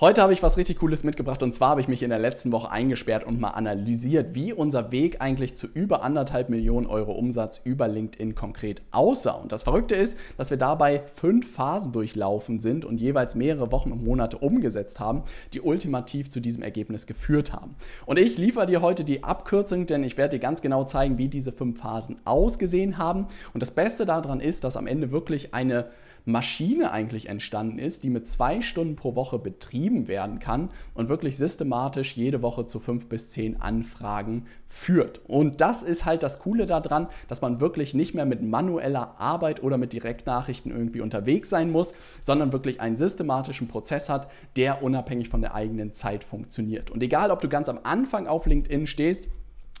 Heute habe ich was richtig Cooles mitgebracht und zwar habe ich mich in der letzten Woche eingesperrt und mal analysiert, wie unser Weg eigentlich zu über anderthalb Millionen Euro Umsatz über LinkedIn konkret aussah. Und das Verrückte ist, dass wir dabei fünf Phasen durchlaufen sind und jeweils mehrere Wochen und Monate umgesetzt haben, die ultimativ zu diesem Ergebnis geführt haben. Und ich liefere dir heute die Abkürzung, denn ich werde dir ganz genau zeigen, wie diese fünf Phasen ausgesehen haben. Und das Beste daran ist, dass am Ende wirklich eine Maschine eigentlich entstanden ist, die mit zwei Stunden pro Woche betrieben werden kann und wirklich systematisch jede Woche zu fünf bis zehn Anfragen führt. Und das ist halt das Coole daran, dass man wirklich nicht mehr mit manueller Arbeit oder mit Direktnachrichten irgendwie unterwegs sein muss, sondern wirklich einen systematischen Prozess hat, der unabhängig von der eigenen Zeit funktioniert. Und egal, ob du ganz am Anfang auf LinkedIn stehst,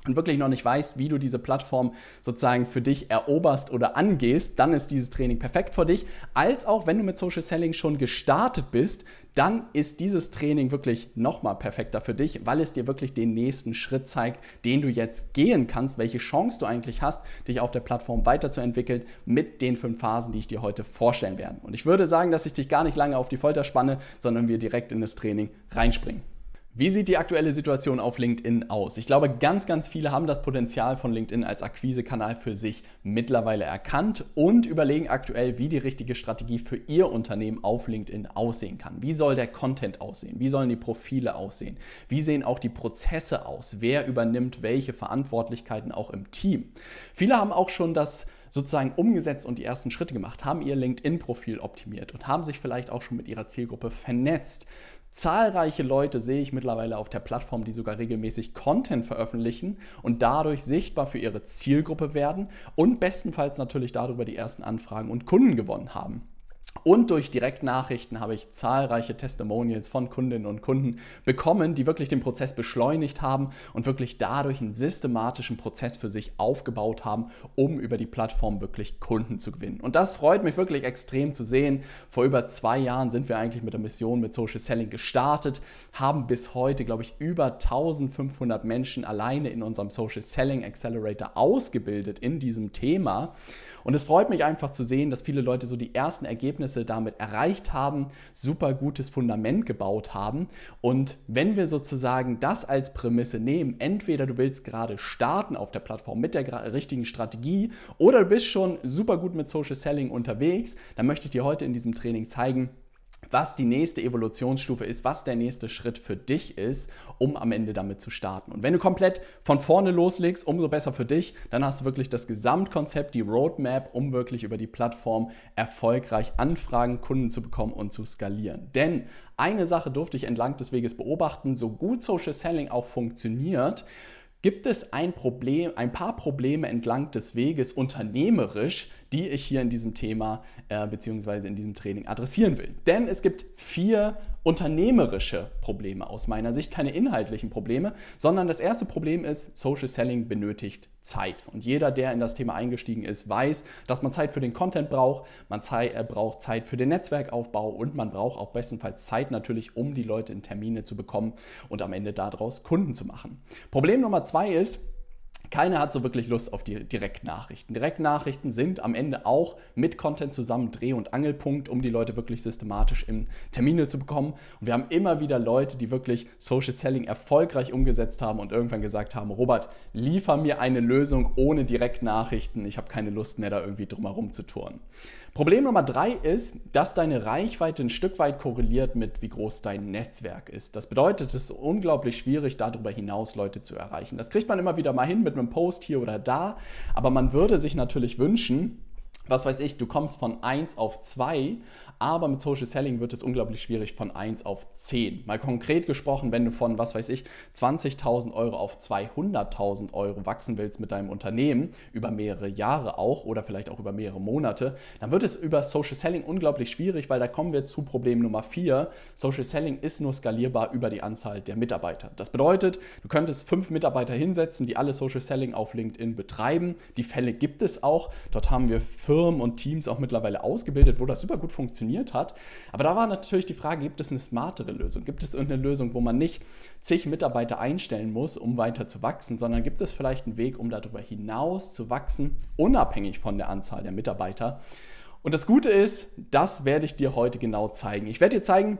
und wirklich noch nicht weißt, wie du diese Plattform sozusagen für dich eroberst oder angehst, dann ist dieses Training perfekt für dich. Als auch wenn du mit Social Selling schon gestartet bist, dann ist dieses Training wirklich nochmal perfekter für dich, weil es dir wirklich den nächsten Schritt zeigt, den du jetzt gehen kannst, welche Chance du eigentlich hast, dich auf der Plattform weiterzuentwickeln mit den fünf Phasen, die ich dir heute vorstellen werde. Und ich würde sagen, dass ich dich gar nicht lange auf die Folter spanne, sondern wir direkt in das Training reinspringen. Wie sieht die aktuelle Situation auf LinkedIn aus? Ich glaube, ganz, ganz viele haben das Potenzial von LinkedIn als Akquisekanal für sich mittlerweile erkannt und überlegen aktuell, wie die richtige Strategie für ihr Unternehmen auf LinkedIn aussehen kann. Wie soll der Content aussehen? Wie sollen die Profile aussehen? Wie sehen auch die Prozesse aus? Wer übernimmt welche Verantwortlichkeiten auch im Team? Viele haben auch schon das sozusagen umgesetzt und die ersten Schritte gemacht, haben ihr LinkedIn-Profil optimiert und haben sich vielleicht auch schon mit ihrer Zielgruppe vernetzt. Zahlreiche Leute sehe ich mittlerweile auf der Plattform, die sogar regelmäßig Content veröffentlichen und dadurch sichtbar für ihre Zielgruppe werden und bestenfalls natürlich darüber die ersten Anfragen und Kunden gewonnen haben. Und durch Direktnachrichten habe ich zahlreiche Testimonials von Kundinnen und Kunden bekommen, die wirklich den Prozess beschleunigt haben und wirklich dadurch einen systematischen Prozess für sich aufgebaut haben, um über die Plattform wirklich Kunden zu gewinnen. Und das freut mich wirklich extrem zu sehen. Vor über zwei Jahren sind wir eigentlich mit der Mission mit Social Selling gestartet, haben bis heute, glaube ich, über 1500 Menschen alleine in unserem Social Selling Accelerator ausgebildet in diesem Thema. Und es freut mich einfach zu sehen, dass viele Leute so die ersten Ergebnisse damit erreicht haben, super gutes Fundament gebaut haben. Und wenn wir sozusagen das als Prämisse nehmen, entweder du willst gerade starten auf der Plattform mit der richtigen Strategie oder du bist schon super gut mit Social Selling unterwegs, dann möchte ich dir heute in diesem Training zeigen, was die nächste Evolutionsstufe ist, was der nächste Schritt für dich ist, um am Ende damit zu starten. Und wenn du komplett von vorne loslegst, umso besser für dich, dann hast du wirklich das Gesamtkonzept, die Roadmap, um wirklich über die Plattform erfolgreich Anfragen, Kunden zu bekommen und zu skalieren. Denn eine Sache durfte ich entlang des Weges beobachten, so gut Social Selling auch funktioniert, gibt es ein Problem, ein paar Probleme entlang des Weges unternehmerisch, die ich hier in diesem Thema äh, bzw. in diesem Training adressieren will. Denn es gibt vier unternehmerische Probleme aus meiner Sicht, keine inhaltlichen Probleme, sondern das erste Problem ist, Social Selling benötigt Zeit. Und jeder, der in das Thema eingestiegen ist, weiß, dass man Zeit für den Content braucht, man Zeit, äh, braucht Zeit für den Netzwerkaufbau und man braucht auch bestenfalls Zeit natürlich, um die Leute in Termine zu bekommen und am Ende daraus Kunden zu machen. Problem Nummer zwei ist, keiner hat so wirklich Lust auf die Direktnachrichten. Direktnachrichten sind am Ende auch mit Content zusammen Dreh- und Angelpunkt, um die Leute wirklich systematisch in Termine zu bekommen. Und wir haben immer wieder Leute, die wirklich Social Selling erfolgreich umgesetzt haben und irgendwann gesagt haben, Robert, liefer mir eine Lösung ohne Direktnachrichten. Ich habe keine Lust mehr, da irgendwie drumherum zu turnen. Problem Nummer drei ist, dass deine Reichweite ein Stück weit korreliert mit, wie groß dein Netzwerk ist. Das bedeutet, es ist unglaublich schwierig, darüber hinaus Leute zu erreichen. Das kriegt man immer wieder mal hin mit einem Post hier oder da, aber man würde sich natürlich wünschen, was weiß ich, du kommst von 1 auf 2, aber mit Social Selling wird es unglaublich schwierig von 1 auf 10. Mal konkret gesprochen, wenn du von, was weiß ich, 20.000 Euro auf 200.000 Euro wachsen willst mit deinem Unternehmen, über mehrere Jahre auch oder vielleicht auch über mehrere Monate, dann wird es über Social Selling unglaublich schwierig, weil da kommen wir zu Problem Nummer 4. Social Selling ist nur skalierbar über die Anzahl der Mitarbeiter. Das bedeutet, du könntest fünf Mitarbeiter hinsetzen, die alle Social Selling auf LinkedIn betreiben. Die Fälle gibt es auch. Dort haben wir Firmen und Teams auch mittlerweile ausgebildet, wo das super gut funktioniert hat. Aber da war natürlich die Frage, gibt es eine smartere Lösung? Gibt es irgendeine Lösung, wo man nicht zig Mitarbeiter einstellen muss, um weiter zu wachsen, sondern gibt es vielleicht einen Weg, um darüber hinaus zu wachsen, unabhängig von der Anzahl der Mitarbeiter? Und das Gute ist, das werde ich dir heute genau zeigen. Ich werde dir zeigen,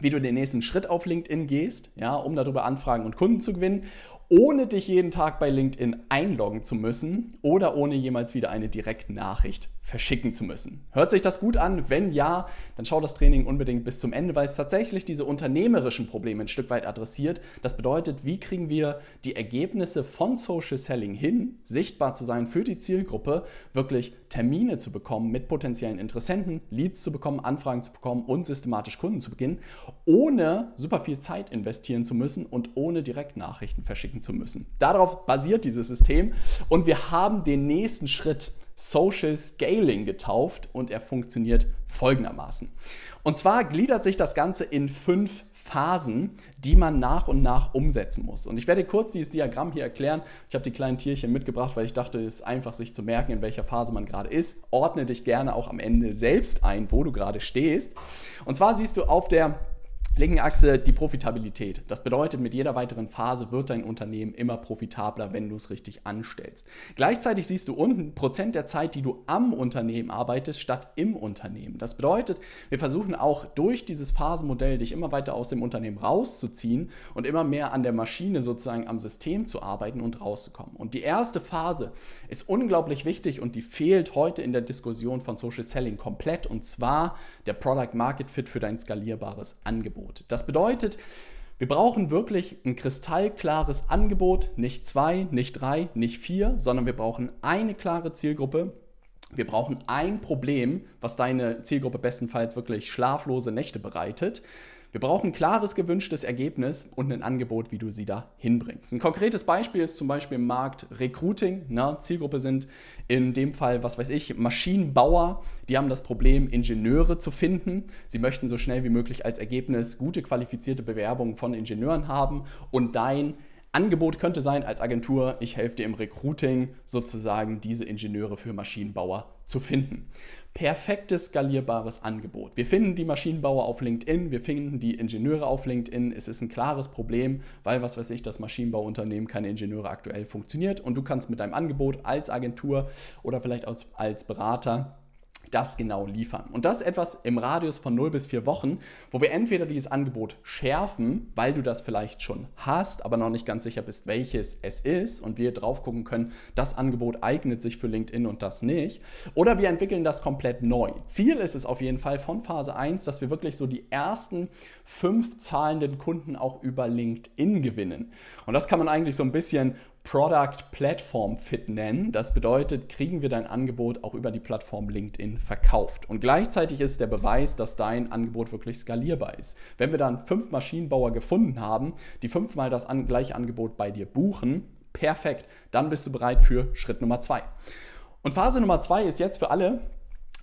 wie du den nächsten Schritt auf LinkedIn gehst, ja, um darüber Anfragen und Kunden zu gewinnen ohne dich jeden Tag bei LinkedIn einloggen zu müssen oder ohne jemals wieder eine Direktnachricht verschicken zu müssen. Hört sich das gut an? Wenn ja, dann schau das Training unbedingt bis zum Ende, weil es tatsächlich diese unternehmerischen Probleme ein Stück weit adressiert. Das bedeutet, wie kriegen wir die Ergebnisse von Social Selling hin, sichtbar zu sein für die Zielgruppe, wirklich Termine zu bekommen mit potenziellen Interessenten, Leads zu bekommen, Anfragen zu bekommen und systematisch Kunden zu beginnen, ohne super viel Zeit investieren zu müssen und ohne Direktnachrichten verschicken zu müssen. Darauf basiert dieses System und wir haben den nächsten Schritt Social Scaling getauft und er funktioniert folgendermaßen. Und zwar gliedert sich das Ganze in fünf Phasen, die man nach und nach umsetzen muss. Und ich werde kurz dieses Diagramm hier erklären. Ich habe die kleinen Tierchen mitgebracht, weil ich dachte, es ist einfach sich zu merken, in welcher Phase man gerade ist. Ordne dich gerne auch am Ende selbst ein, wo du gerade stehst. Und zwar siehst du auf der linken Achse die Profitabilität. Das bedeutet, mit jeder weiteren Phase wird dein Unternehmen immer profitabler, wenn du es richtig anstellst. Gleichzeitig siehst du unten Prozent der Zeit, die du am Unternehmen arbeitest, statt im Unternehmen. Das bedeutet, wir versuchen auch durch dieses Phasenmodell dich immer weiter aus dem Unternehmen rauszuziehen und immer mehr an der Maschine sozusagen am System zu arbeiten und rauszukommen. Und die erste Phase ist unglaublich wichtig und die fehlt heute in der Diskussion von Social Selling komplett und zwar der Product Market Fit für dein skalierbares Angebot. Angebot. Das bedeutet, wir brauchen wirklich ein kristallklares Angebot, nicht zwei, nicht drei, nicht vier, sondern wir brauchen eine klare Zielgruppe. Wir brauchen ein Problem, was deine Zielgruppe bestenfalls wirklich schlaflose Nächte bereitet. Wir brauchen ein klares gewünschtes Ergebnis und ein Angebot, wie du sie da hinbringst. Ein konkretes Beispiel ist zum Beispiel im Markt Recruiting. Na, ne? Zielgruppe sind in dem Fall, was weiß ich, Maschinenbauer. Die haben das Problem, Ingenieure zu finden. Sie möchten so schnell wie möglich als Ergebnis gute qualifizierte Bewerbungen von Ingenieuren haben und dein Angebot könnte sein als Agentur, ich helfe dir im Recruiting sozusagen diese Ingenieure für Maschinenbauer zu finden. Perfektes skalierbares Angebot. Wir finden die Maschinenbauer auf LinkedIn, wir finden die Ingenieure auf LinkedIn. Es ist ein klares Problem, weil was weiß ich, das Maschinenbauunternehmen keine Ingenieure aktuell funktioniert und du kannst mit deinem Angebot als Agentur oder vielleicht als, als Berater das genau liefern. Und das etwas im Radius von 0 bis 4 Wochen, wo wir entweder dieses Angebot schärfen, weil du das vielleicht schon hast, aber noch nicht ganz sicher bist, welches es ist und wir drauf gucken können, das Angebot eignet sich für LinkedIn und das nicht, oder wir entwickeln das komplett neu. Ziel ist es auf jeden Fall von Phase 1, dass wir wirklich so die ersten fünf zahlenden Kunden auch über LinkedIn gewinnen. Und das kann man eigentlich so ein bisschen Product Platform Fit nennen. Das bedeutet, kriegen wir dein Angebot auch über die Plattform LinkedIn verkauft. Und gleichzeitig ist der Beweis, dass dein Angebot wirklich skalierbar ist. Wenn wir dann fünf Maschinenbauer gefunden haben, die fünfmal das an, gleiche Angebot bei dir buchen, perfekt, dann bist du bereit für Schritt Nummer zwei. Und Phase Nummer zwei ist jetzt für alle,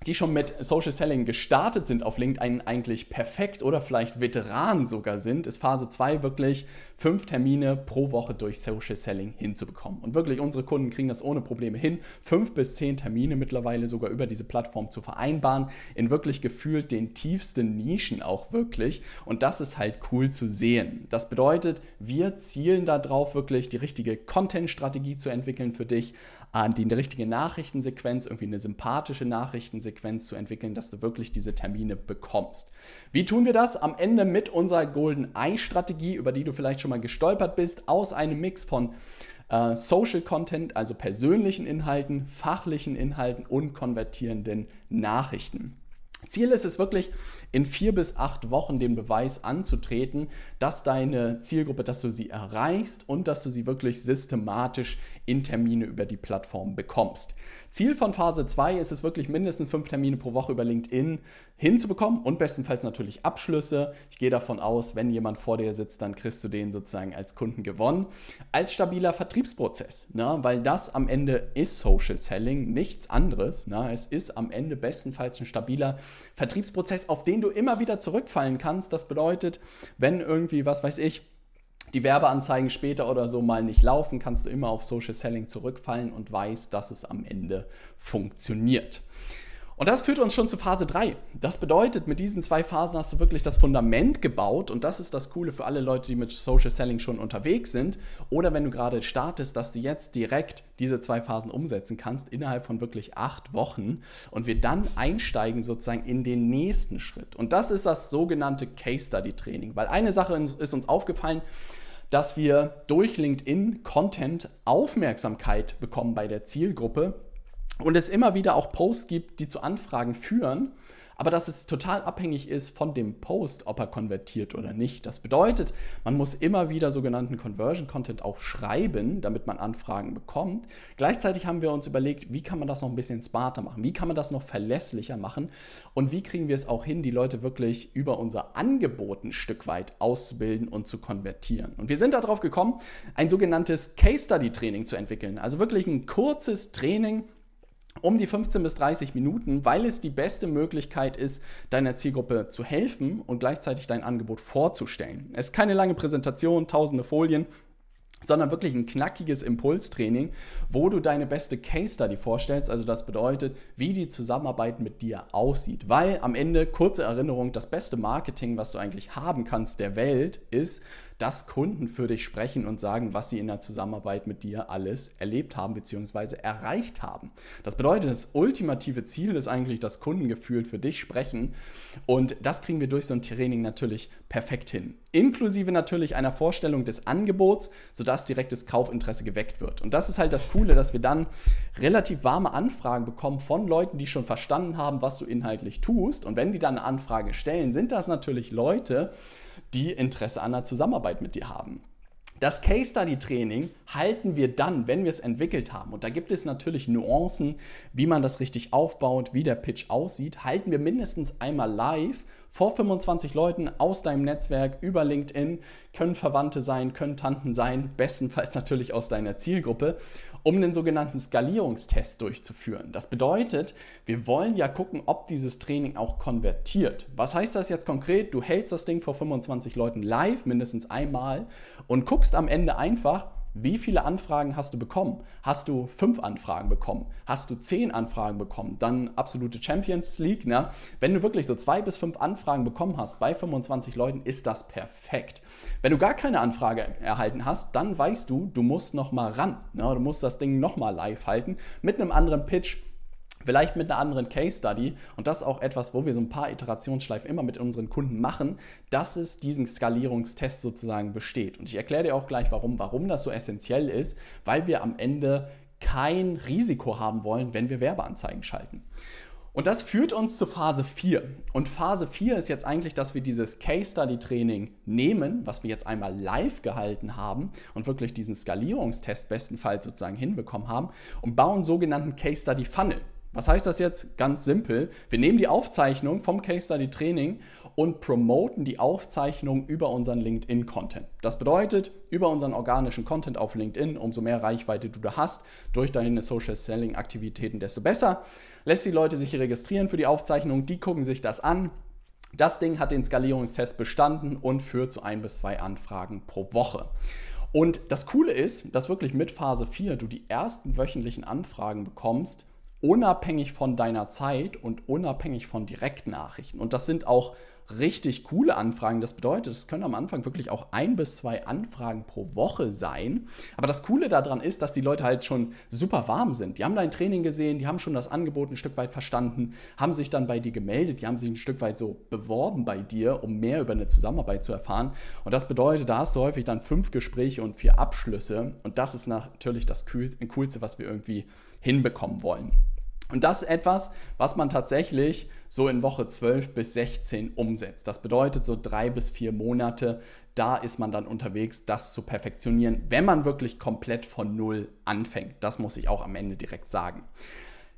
die schon mit Social Selling gestartet sind auf LinkedIn eigentlich perfekt oder vielleicht Veteranen sogar sind, ist Phase 2 wirklich fünf Termine pro Woche durch Social Selling hinzubekommen. Und wirklich, unsere Kunden kriegen das ohne Probleme hin, fünf bis zehn Termine mittlerweile sogar über diese Plattform zu vereinbaren, in wirklich gefühlt den tiefsten Nischen auch wirklich. Und das ist halt cool zu sehen. Das bedeutet, wir zielen darauf, wirklich die richtige Content-Strategie zu entwickeln für dich, die eine richtige Nachrichtensequenz, irgendwie eine sympathische Nachrichtensequenz zu entwickeln, dass du wirklich diese Termine bekommst. Wie tun wir das? Am Ende mit unserer Golden Eye Strategie, über die du vielleicht schon mal gestolpert bist, aus einem Mix von äh, Social Content, also persönlichen Inhalten, fachlichen Inhalten und konvertierenden Nachrichten. Ziel ist es wirklich, in vier bis acht Wochen den Beweis anzutreten, dass deine Zielgruppe, dass du sie erreichst und dass du sie wirklich systematisch in Termine über die Plattform bekommst. Ziel von Phase 2 ist es wirklich mindestens fünf Termine pro Woche über LinkedIn hinzubekommen und bestenfalls natürlich Abschlüsse. Ich gehe davon aus, wenn jemand vor dir sitzt, dann kriegst du den sozusagen als Kunden gewonnen. Als stabiler Vertriebsprozess, ne? weil das am Ende ist Social Selling, nichts anderes. Ne? Es ist am Ende bestenfalls ein stabiler Vertriebsprozess, auf den du immer wieder zurückfallen kannst. Das bedeutet, wenn irgendwie, was weiß ich, die Werbeanzeigen später oder so mal nicht laufen, kannst du immer auf Social Selling zurückfallen und weißt, dass es am Ende funktioniert. Und das führt uns schon zu Phase 3. Das bedeutet, mit diesen zwei Phasen hast du wirklich das Fundament gebaut und das ist das Coole für alle Leute, die mit Social Selling schon unterwegs sind oder wenn du gerade startest, dass du jetzt direkt diese zwei Phasen umsetzen kannst innerhalb von wirklich acht Wochen und wir dann einsteigen sozusagen in den nächsten Schritt. Und das ist das sogenannte Case Study Training, weil eine Sache ist uns aufgefallen, dass wir durch LinkedIn Content Aufmerksamkeit bekommen bei der Zielgruppe und es immer wieder auch Posts gibt, die zu Anfragen führen, aber dass es total abhängig ist von dem Post, ob er konvertiert oder nicht. Das bedeutet, man muss immer wieder sogenannten Conversion Content auch schreiben, damit man Anfragen bekommt. Gleichzeitig haben wir uns überlegt, wie kann man das noch ein bisschen smarter machen? Wie kann man das noch verlässlicher machen? Und wie kriegen wir es auch hin, die Leute wirklich über unser Angebot ein Stück weit auszubilden und zu konvertieren? Und wir sind darauf gekommen, ein sogenanntes Case Study Training zu entwickeln. Also wirklich ein kurzes Training, um die 15 bis 30 Minuten, weil es die beste Möglichkeit ist, deiner Zielgruppe zu helfen und gleichzeitig dein Angebot vorzustellen. Es ist keine lange Präsentation, tausende Folien, sondern wirklich ein knackiges Impulstraining, wo du deine beste Case Study vorstellst. Also das bedeutet, wie die Zusammenarbeit mit dir aussieht. Weil am Ende, kurze Erinnerung, das beste Marketing, was du eigentlich haben kannst der Welt, ist, dass Kunden für dich sprechen und sagen, was sie in der Zusammenarbeit mit dir alles erlebt haben bzw. erreicht haben. Das bedeutet, das ultimative Ziel ist eigentlich, dass Kunden gefühlt für dich sprechen und das kriegen wir durch so ein Training natürlich perfekt hin. Inklusive natürlich einer Vorstellung des Angebots, sodass direktes Kaufinteresse geweckt wird. Und das ist halt das Coole, dass wir dann relativ warme Anfragen bekommen von Leuten, die schon verstanden haben, was du inhaltlich tust. Und wenn die dann eine Anfrage stellen, sind das natürlich Leute, die Interesse an einer Zusammenarbeit mit dir haben. Das Case Study Training halten wir dann, wenn wir es entwickelt haben. Und da gibt es natürlich Nuancen, wie man das richtig aufbaut, wie der Pitch aussieht. Halten wir mindestens einmal live vor 25 Leuten aus deinem Netzwerk über LinkedIn, können Verwandte sein, können Tanten sein, bestenfalls natürlich aus deiner Zielgruppe, um den sogenannten Skalierungstest durchzuführen. Das bedeutet, wir wollen ja gucken, ob dieses Training auch konvertiert. Was heißt das jetzt konkret? Du hältst das Ding vor 25 Leuten live, mindestens einmal, und guckst am Ende einfach, wie viele Anfragen hast du bekommen? Hast du fünf Anfragen bekommen? Hast du zehn Anfragen bekommen? Dann absolute Champions League. Ne? Wenn du wirklich so zwei bis fünf Anfragen bekommen hast bei 25 Leuten, ist das perfekt. Wenn du gar keine Anfrage erhalten hast, dann weißt du, du musst noch mal ran. Ne? Du musst das Ding noch mal live halten mit einem anderen Pitch Vielleicht mit einer anderen Case Study. Und das ist auch etwas, wo wir so ein paar Iterationsschleifen immer mit unseren Kunden machen, dass es diesen Skalierungstest sozusagen besteht. Und ich erkläre dir auch gleich, warum, warum das so essentiell ist, weil wir am Ende kein Risiko haben wollen, wenn wir Werbeanzeigen schalten. Und das führt uns zu Phase 4. Und Phase 4 ist jetzt eigentlich, dass wir dieses Case Study Training nehmen, was wir jetzt einmal live gehalten haben und wirklich diesen Skalierungstest bestenfalls sozusagen hinbekommen haben und bauen sogenannten Case Study Funnel. Was heißt das jetzt? Ganz simpel. Wir nehmen die Aufzeichnung vom Case Study Training und promoten die Aufzeichnung über unseren LinkedIn-Content. Das bedeutet, über unseren organischen Content auf LinkedIn, umso mehr Reichweite du da hast, durch deine Social Selling-Aktivitäten, desto besser. Lässt die Leute sich registrieren für die Aufzeichnung, die gucken sich das an. Das Ding hat den Skalierungstest bestanden und führt zu ein bis zwei Anfragen pro Woche. Und das Coole ist, dass wirklich mit Phase 4 du die ersten wöchentlichen Anfragen bekommst, unabhängig von deiner Zeit und unabhängig von Direktnachrichten. Und das sind auch richtig coole Anfragen. Das bedeutet, es können am Anfang wirklich auch ein bis zwei Anfragen pro Woche sein. Aber das Coole daran ist, dass die Leute halt schon super warm sind. Die haben dein Training gesehen, die haben schon das Angebot ein Stück weit verstanden, haben sich dann bei dir gemeldet, die haben sich ein Stück weit so beworben bei dir, um mehr über eine Zusammenarbeit zu erfahren. Und das bedeutet, da hast du häufig dann fünf Gespräche und vier Abschlüsse. Und das ist natürlich das Coolste, was wir irgendwie hinbekommen wollen. Und das ist etwas, was man tatsächlich so in Woche 12 bis 16 umsetzt. Das bedeutet so drei bis vier Monate, da ist man dann unterwegs, das zu perfektionieren, wenn man wirklich komplett von Null anfängt. Das muss ich auch am Ende direkt sagen.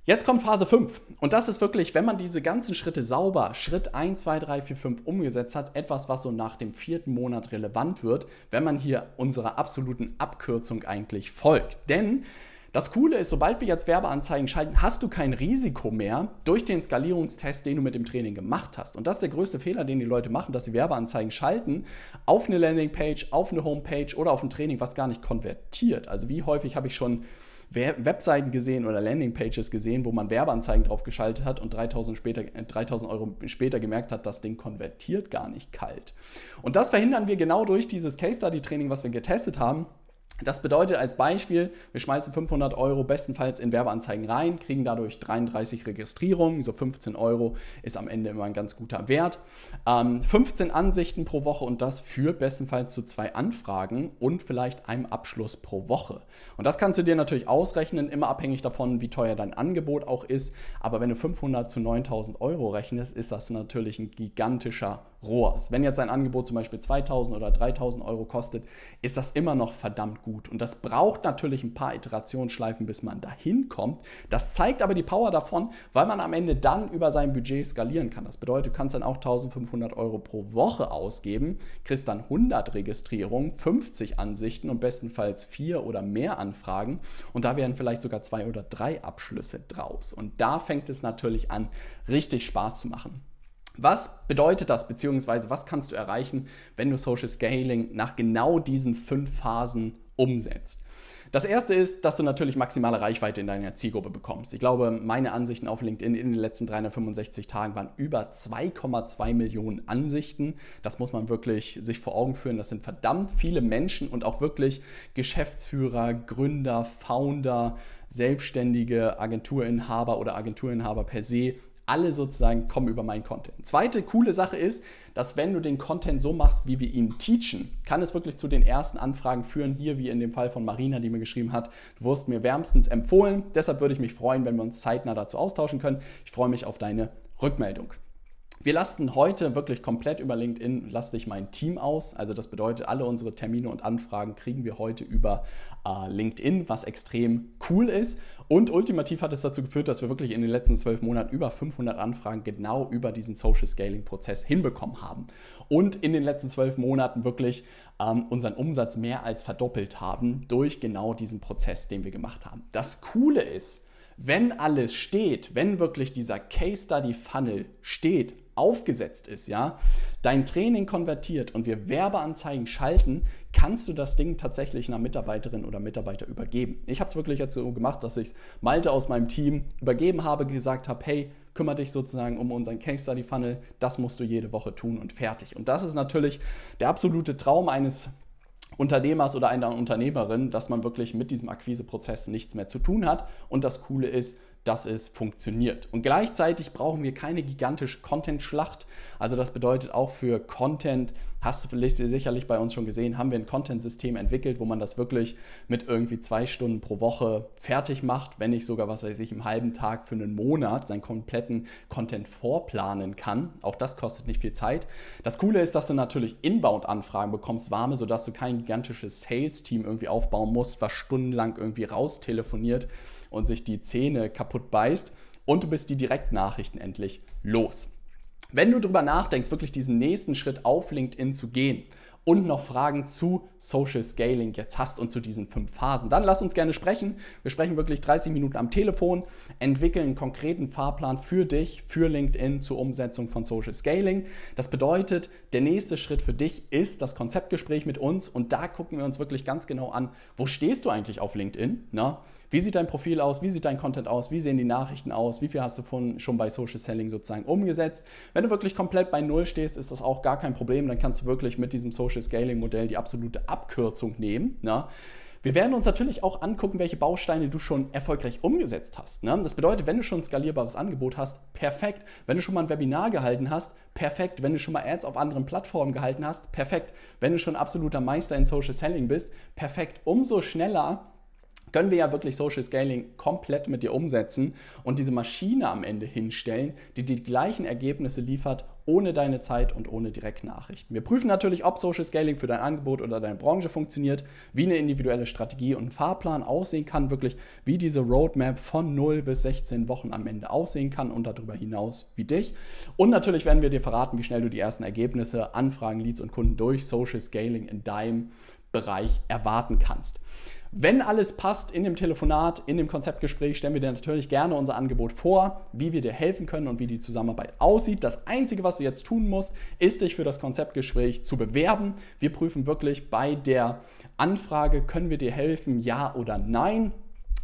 Jetzt kommt Phase 5 und das ist wirklich, wenn man diese ganzen Schritte sauber, Schritt 1, 2, 3, 4, 5 umgesetzt hat, etwas, was so nach dem vierten Monat relevant wird, wenn man hier unserer absoluten Abkürzung eigentlich folgt. Denn das Coole ist, sobald wir jetzt Werbeanzeigen schalten, hast du kein Risiko mehr durch den Skalierungstest, den du mit dem Training gemacht hast. Und das ist der größte Fehler, den die Leute machen, dass sie Werbeanzeigen schalten auf eine Landingpage, auf eine Homepage oder auf ein Training, was gar nicht konvertiert. Also wie häufig habe ich schon Webseiten gesehen oder Landingpages gesehen, wo man Werbeanzeigen drauf geschaltet hat und 3000, später, 3000 äh, Euro später gemerkt hat, das Ding konvertiert gar nicht kalt. Und das verhindern wir genau durch dieses Case Study Training, was wir getestet haben. Das bedeutet als Beispiel, wir schmeißen 500 Euro bestenfalls in Werbeanzeigen rein, kriegen dadurch 33 Registrierungen, so 15 Euro ist am Ende immer ein ganz guter Wert. Ähm, 15 Ansichten pro Woche und das führt bestenfalls zu zwei Anfragen und vielleicht einem Abschluss pro Woche. Und das kannst du dir natürlich ausrechnen, immer abhängig davon, wie teuer dein Angebot auch ist. Aber wenn du 500 zu 9000 Euro rechnest, ist das natürlich ein gigantischer ROAS. Wenn jetzt ein Angebot zum Beispiel 2000 oder 3000 Euro kostet, ist das immer noch verdammt gut. Und das braucht natürlich ein paar Iterationsschleifen, bis man dahin kommt. Das zeigt aber die Power davon, weil man am Ende dann über sein Budget skalieren kann. Das bedeutet, du kannst dann auch 1500 Euro pro Woche ausgeben, kriegst dann 100 Registrierungen, 50 Ansichten und bestenfalls vier oder mehr Anfragen. Und da werden vielleicht sogar zwei oder drei Abschlüsse draus. Und da fängt es natürlich an, richtig Spaß zu machen. Was bedeutet das, beziehungsweise was kannst du erreichen, wenn du Social Scaling nach genau diesen fünf Phasen umsetzt? Das erste ist, dass du natürlich maximale Reichweite in deiner Zielgruppe bekommst. Ich glaube, meine Ansichten auf LinkedIn in den letzten 365 Tagen waren über 2,2 Millionen Ansichten. Das muss man wirklich sich vor Augen führen. Das sind verdammt viele Menschen und auch wirklich Geschäftsführer, Gründer, Founder, Selbstständige, Agenturinhaber oder Agenturinhaber per se alle sozusagen kommen über meinen Content. Zweite coole Sache ist, dass wenn du den Content so machst, wie wir ihn teachen, kann es wirklich zu den ersten Anfragen führen, hier wie in dem Fall von Marina, die mir geschrieben hat, du wirst mir wärmstens empfohlen. Deshalb würde ich mich freuen, wenn wir uns zeitnah dazu austauschen können. Ich freue mich auf deine Rückmeldung. Wir lasten heute wirklich komplett über LinkedIn, lasse ich mein Team aus. Also das bedeutet, alle unsere Termine und Anfragen kriegen wir heute über äh, LinkedIn, was extrem cool ist. Und ultimativ hat es dazu geführt, dass wir wirklich in den letzten zwölf Monaten über 500 Anfragen genau über diesen Social Scaling Prozess hinbekommen haben. Und in den letzten zwölf Monaten wirklich ähm, unseren Umsatz mehr als verdoppelt haben durch genau diesen Prozess, den wir gemacht haben. Das Coole ist, wenn alles steht, wenn wirklich dieser Case Study Funnel steht, aufgesetzt ist, ja, dein Training konvertiert und wir Werbeanzeigen schalten, kannst du das Ding tatsächlich einer Mitarbeiterin oder Mitarbeiter übergeben. Ich habe es wirklich jetzt so gemacht, dass ich es Malte aus meinem Team übergeben habe, gesagt habe, hey, kümmere dich sozusagen um unseren Case Study Funnel, das musst du jede Woche tun und fertig. Und das ist natürlich der absolute Traum eines Unternehmers oder einer Unternehmerin, dass man wirklich mit diesem Akquiseprozess nichts mehr zu tun hat. Und das Coole ist, dass es funktioniert. Und gleichzeitig brauchen wir keine gigantische Content-Schlacht. Also das bedeutet auch für Content, hast du vielleicht sicherlich bei uns schon gesehen, haben wir ein Content-System entwickelt, wo man das wirklich mit irgendwie zwei Stunden pro Woche fertig macht, wenn nicht sogar, was weiß ich, im halben Tag für einen Monat seinen kompletten Content vorplanen kann. Auch das kostet nicht viel Zeit. Das Coole ist, dass du natürlich Inbound-Anfragen bekommst, warme, sodass du kein gigantisches Sales-Team irgendwie aufbauen musst, was stundenlang irgendwie raustelefoniert und sich die Zähne kaputt beißt und du bist die Direktnachrichten endlich los. Wenn du darüber nachdenkst, wirklich diesen nächsten Schritt auf LinkedIn zu gehen und noch Fragen zu Social Scaling jetzt hast und zu diesen fünf Phasen, dann lass uns gerne sprechen. Wir sprechen wirklich 30 Minuten am Telefon, entwickeln einen konkreten Fahrplan für dich, für LinkedIn zur Umsetzung von Social Scaling. Das bedeutet, der nächste Schritt für dich ist das Konzeptgespräch mit uns und da gucken wir uns wirklich ganz genau an, wo stehst du eigentlich auf LinkedIn? Na? Wie sieht dein Profil aus? Wie sieht dein Content aus? Wie sehen die Nachrichten aus? Wie viel hast du von, schon bei Social Selling sozusagen umgesetzt? Wenn du wirklich komplett bei Null stehst, ist das auch gar kein Problem. Dann kannst du wirklich mit diesem Social Scaling Modell die absolute Abkürzung nehmen. Ne? Wir werden uns natürlich auch angucken, welche Bausteine du schon erfolgreich umgesetzt hast. Ne? Das bedeutet, wenn du schon ein skalierbares Angebot hast, perfekt. Wenn du schon mal ein Webinar gehalten hast, perfekt. Wenn du schon mal Ads auf anderen Plattformen gehalten hast, perfekt. Wenn du schon absoluter Meister in Social Selling bist, perfekt. Umso schneller können wir ja wirklich Social Scaling komplett mit dir umsetzen und diese Maschine am Ende hinstellen, die die gleichen Ergebnisse liefert, ohne deine Zeit und ohne Direktnachrichten. Wir prüfen natürlich, ob Social Scaling für dein Angebot oder deine Branche funktioniert, wie eine individuelle Strategie und ein Fahrplan aussehen kann, wirklich wie diese Roadmap von 0 bis 16 Wochen am Ende aussehen kann und darüber hinaus wie dich. Und natürlich werden wir dir verraten, wie schnell du die ersten Ergebnisse, Anfragen, Leads und Kunden durch Social Scaling in deinem Bereich erwarten kannst. Wenn alles passt in dem Telefonat, in dem Konzeptgespräch, stellen wir dir natürlich gerne unser Angebot vor, wie wir dir helfen können und wie die Zusammenarbeit aussieht. Das Einzige, was du jetzt tun musst, ist dich für das Konzeptgespräch zu bewerben. Wir prüfen wirklich bei der Anfrage, können wir dir helfen, ja oder nein.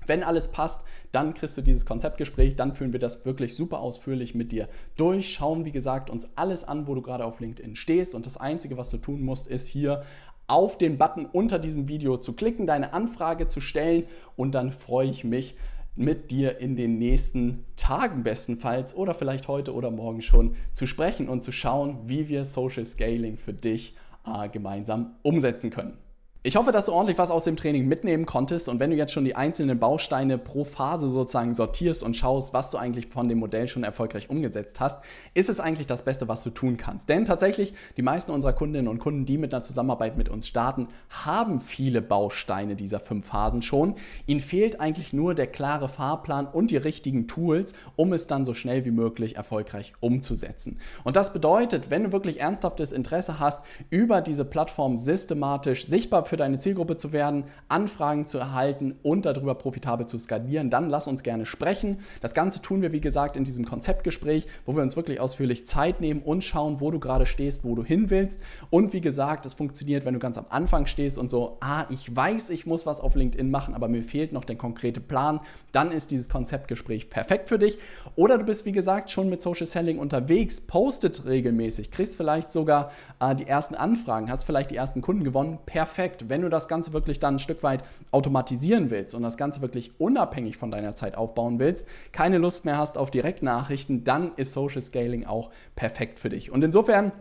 Wenn alles passt, dann kriegst du dieses Konzeptgespräch, dann führen wir das wirklich super ausführlich mit dir durch, schauen, wie gesagt, uns alles an, wo du gerade auf LinkedIn stehst und das Einzige, was du tun musst, ist hier auf den Button unter diesem Video zu klicken, deine Anfrage zu stellen und dann freue ich mich, mit dir in den nächsten Tagen bestenfalls oder vielleicht heute oder morgen schon zu sprechen und zu schauen, wie wir Social Scaling für dich äh, gemeinsam umsetzen können. Ich hoffe, dass du ordentlich was aus dem Training mitnehmen konntest und wenn du jetzt schon die einzelnen Bausteine pro Phase sozusagen sortierst und schaust, was du eigentlich von dem Modell schon erfolgreich umgesetzt hast, ist es eigentlich das Beste, was du tun kannst. Denn tatsächlich, die meisten unserer Kundinnen und Kunden, die mit einer Zusammenarbeit mit uns starten, haben viele Bausteine dieser fünf Phasen schon. Ihnen fehlt eigentlich nur der klare Fahrplan und die richtigen Tools, um es dann so schnell wie möglich erfolgreich umzusetzen. Und das bedeutet, wenn du wirklich ernsthaftes Interesse hast, über diese Plattform systematisch sichtbar für für deine Zielgruppe zu werden, Anfragen zu erhalten und darüber profitabel zu skalieren, dann lass uns gerne sprechen. Das Ganze tun wir, wie gesagt, in diesem Konzeptgespräch, wo wir uns wirklich ausführlich Zeit nehmen und schauen, wo du gerade stehst, wo du hin willst. Und wie gesagt, es funktioniert, wenn du ganz am Anfang stehst und so, ah, ich weiß, ich muss was auf LinkedIn machen, aber mir fehlt noch der konkrete Plan. Dann ist dieses Konzeptgespräch perfekt für dich. Oder du bist, wie gesagt, schon mit Social Selling unterwegs, postet regelmäßig, kriegst vielleicht sogar äh, die ersten Anfragen, hast vielleicht die ersten Kunden gewonnen. Perfekt wenn du das Ganze wirklich dann ein Stück weit automatisieren willst und das Ganze wirklich unabhängig von deiner Zeit aufbauen willst, keine Lust mehr hast auf Direktnachrichten, dann ist Social Scaling auch perfekt für dich. Und insofern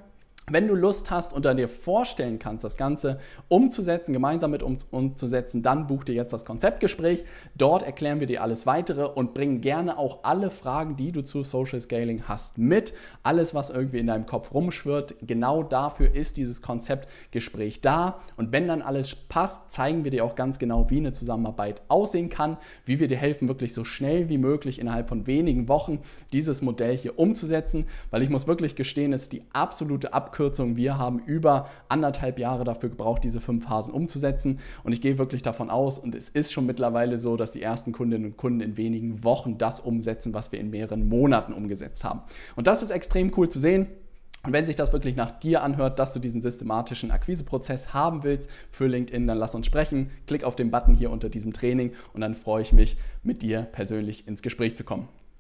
wenn du Lust hast und dir vorstellen kannst, das Ganze umzusetzen, gemeinsam mit uns umzusetzen, dann buch dir jetzt das Konzeptgespräch. Dort erklären wir dir alles weitere und bringen gerne auch alle Fragen, die du zu Social Scaling hast, mit. Alles, was irgendwie in deinem Kopf rumschwirrt, genau dafür ist dieses Konzeptgespräch da. Und wenn dann alles passt, zeigen wir dir auch ganz genau, wie eine Zusammenarbeit aussehen kann, wie wir dir helfen, wirklich so schnell wie möglich innerhalb von wenigen Wochen dieses Modell hier umzusetzen. Weil ich muss wirklich gestehen, es ist die absolute Abkürzung Abkürzung. Wir haben über anderthalb Jahre dafür gebraucht, diese fünf Phasen umzusetzen. Und ich gehe wirklich davon aus, und es ist schon mittlerweile so, dass die ersten Kundinnen und Kunden in wenigen Wochen das umsetzen, was wir in mehreren Monaten umgesetzt haben. Und das ist extrem cool zu sehen. Und wenn sich das wirklich nach dir anhört, dass du diesen systematischen Akquiseprozess haben willst für LinkedIn, dann lass uns sprechen. Klick auf den Button hier unter diesem Training und dann freue ich mich, mit dir persönlich ins Gespräch zu kommen.